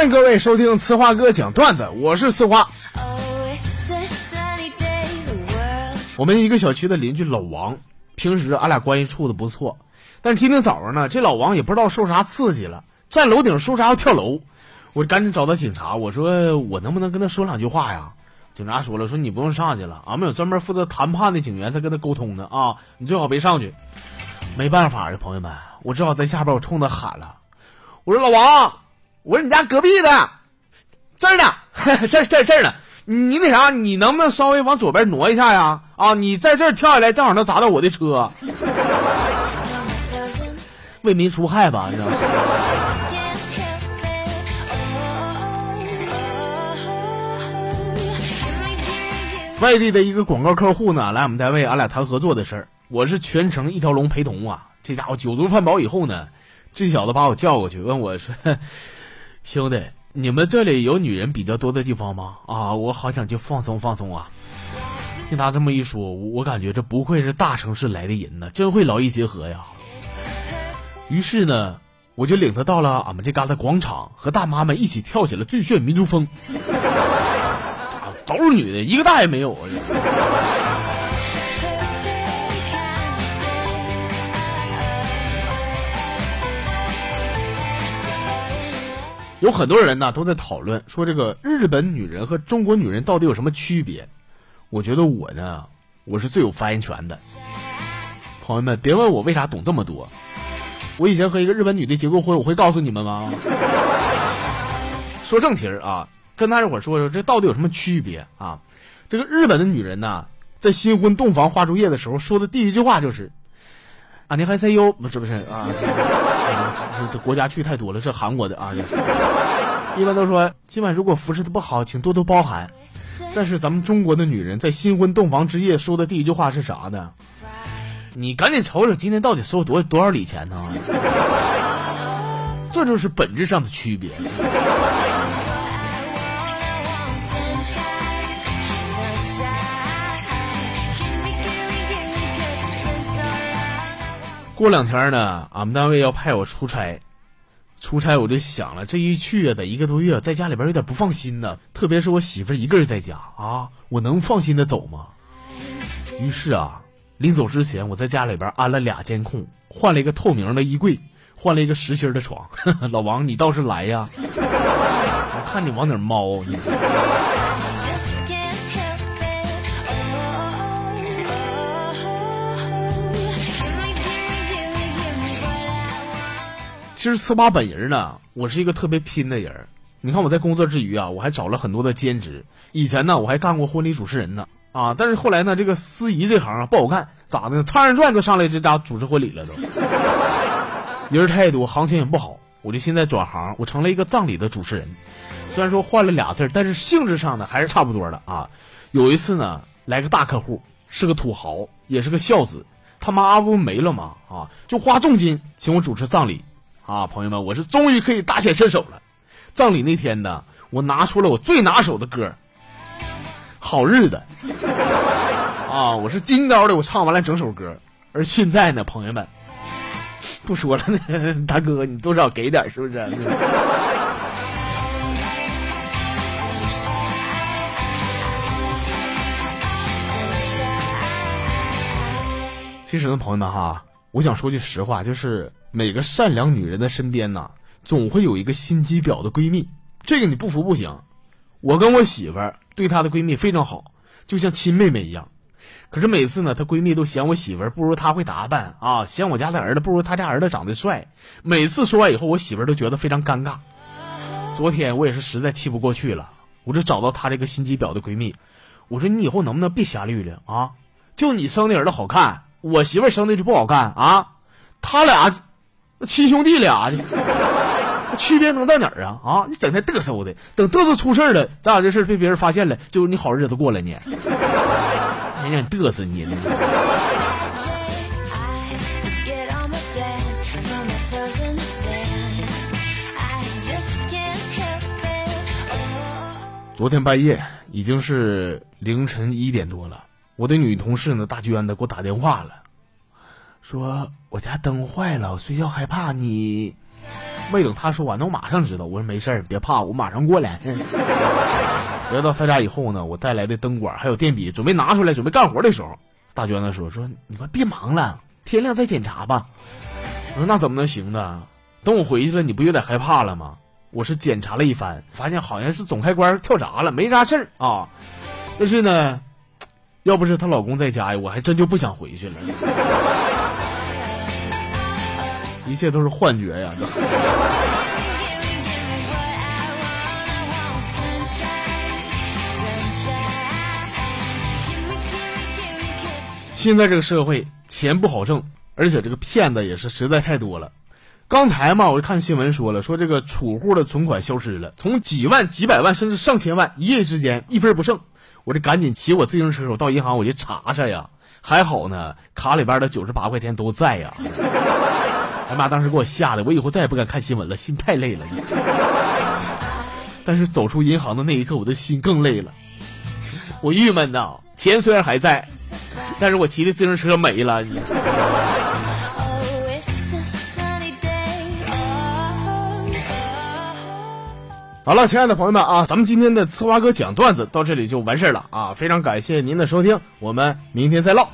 欢迎各位收听呲花哥讲段子，我是呲花。我们一个小区的邻居老王，平时俺俩关系处的不错，但今天早上呢，这老王也不知道受啥刺激了，站楼顶说啥要跳楼，我赶紧找到警察，我说我能不能跟他说两句话呀？警察说了，说你不用上去了，俺们有专门负责谈判的警员在跟他沟通呢啊，你最好别上去。没办法呀，朋友们，我只好在下边我冲他喊了，我说老王。我是你家隔壁的，这儿呢，这这这儿呢，你那啥，你能不能稍微往左边挪一下呀？啊，你在这儿跳下来，正好能砸到我的车。为民除害吧，你知道吗？外地的一个广告客户呢，来我们单位，俺俩谈合作的事儿。我是全程一条龙陪同啊。这家伙酒足饭饱以后呢，这小子把我叫过去，问我说。兄弟，你们这里有女人比较多的地方吗？啊，我好想去放松放松啊！听他这么一说，我感觉这不愧是大城市来的人呢，真会劳逸结合呀。于是呢，我就领他到了俺们这旮瘩广场，和大妈们一起跳起了最炫民族风。都是女的，一个大爷没有啊！有很多人呢都在讨论说这个日本女人和中国女人到底有什么区别？我觉得我呢，我是最有发言权的。朋友们，别问我为啥懂这么多。我以前和一个日本女的结过婚，我会告诉你们吗？说正题儿啊，跟大家伙说说这到底有什么区别啊？这个日本的女人呢，在新婚洞房花烛夜的时候说的第一句话就是：“啊，你还在哟？不是不是啊。”这这国家去太多了，是韩国的啊。一般都说今晚如果服侍的不好，请多多包涵。但是咱们中国的女人在新婚洞房之夜说的第一句话是啥呢？你赶紧瞅瞅今天到底收多多少礼钱呢？这就是本质上的区别。过两天呢，俺们单位要派我出差，出差我就想了，这一去啊，得一个多月，在家里边有点不放心呢。特别是我媳妇一个人在家啊，我能放心的走吗？于是啊，临走之前，我在家里边安了俩监控，换了一个透明的衣柜，换了一个实心的床。老王，你倒是来呀！我看你往哪猫你。其实四八本人呢，我是一个特别拼的人。你看我在工作之余啊，我还找了很多的兼职。以前呢，我还干过婚礼主持人呢啊。但是后来呢，这个司仪这行啊不好干，咋的？唱人转都上来这家主持婚礼了都，人太多，行情也不好。我就现在转行，我成了一个葬礼的主持人。虽然说换了俩字儿，但是性质上呢还是差不多的啊。有一次呢，来个大客户，是个土豪，也是个孝子，他妈不没了吗？啊，就花重金请我主持葬礼。啊，朋友们，我是终于可以大显身手了。葬礼那天呢，我拿出了我最拿手的歌，《好日子》啊，我是金刀的，我唱完了整首歌。而现在呢，朋友们，不说了，大哥，你多少给点是不是？其实呢，朋友们哈，我想说句实话，就是。每个善良女人的身边呐，总会有一个心机婊的闺蜜。这个你不服不行。我跟我媳妇儿对她的闺蜜非常好，就像亲妹妹一样。可是每次呢，她闺蜜都嫌我媳妇儿不如她会打扮啊，嫌我家的儿子不如她家儿子长得帅。每次说完以后，我媳妇儿都觉得非常尴尬。昨天我也是实在气不过去了，我就找到她这个心机婊的闺蜜，我说你以后能不能别瞎绿了啊？就你生的儿子好看，我媳妇儿生的就不好看啊？他俩。亲兄弟俩，区别能在哪儿啊？啊，你整天嘚瑟的，等嘚瑟出事了，咱俩这事被别人发现了，就是你好日子过了呢。还让你嘚瑟你呢。昨天半夜已经是凌晨一点多了，我的女同事呢，大娟子给我打电话了。说我家灯坏了，我睡觉害怕你。没等他说完，那我马上知道。我说没事儿，别怕，我马上过来。来到他家以后呢，我带来的灯管还有电笔准备拿出来准备干活的时候，大娟子说：“说你快别忙了，天亮再检查吧。”我说：“那怎么能行呢？等我回去了，你不有点害怕了吗？”我是检查了一番，发现好像是总开关跳闸了，没啥事儿啊。但是呢，要不是她老公在家呀，我还真就不想回去了。一切都是幻觉呀！现在这个社会钱不好挣，而且这个骗子也是实在太多了。刚才嘛，我就看新闻说了，说这个储户的存款消失了，从几万、几百万甚至上千万，一夜之间一分不剩。我这赶紧骑我自行车，我到银行我去查查呀。还好呢，卡里边的九十八块钱都在呀。哎妈，当时给我吓得，我以后再也不敢看新闻了，心太累了。但是走出银行的那一刻，我的心更累了。我郁闷呐，钱虽然还在。但是我骑的自行车没了。好了，亲爱的朋友们啊，咱们今天的呲花哥讲段子到这里就完事儿了啊！非常感谢您的收听，我们明天再唠。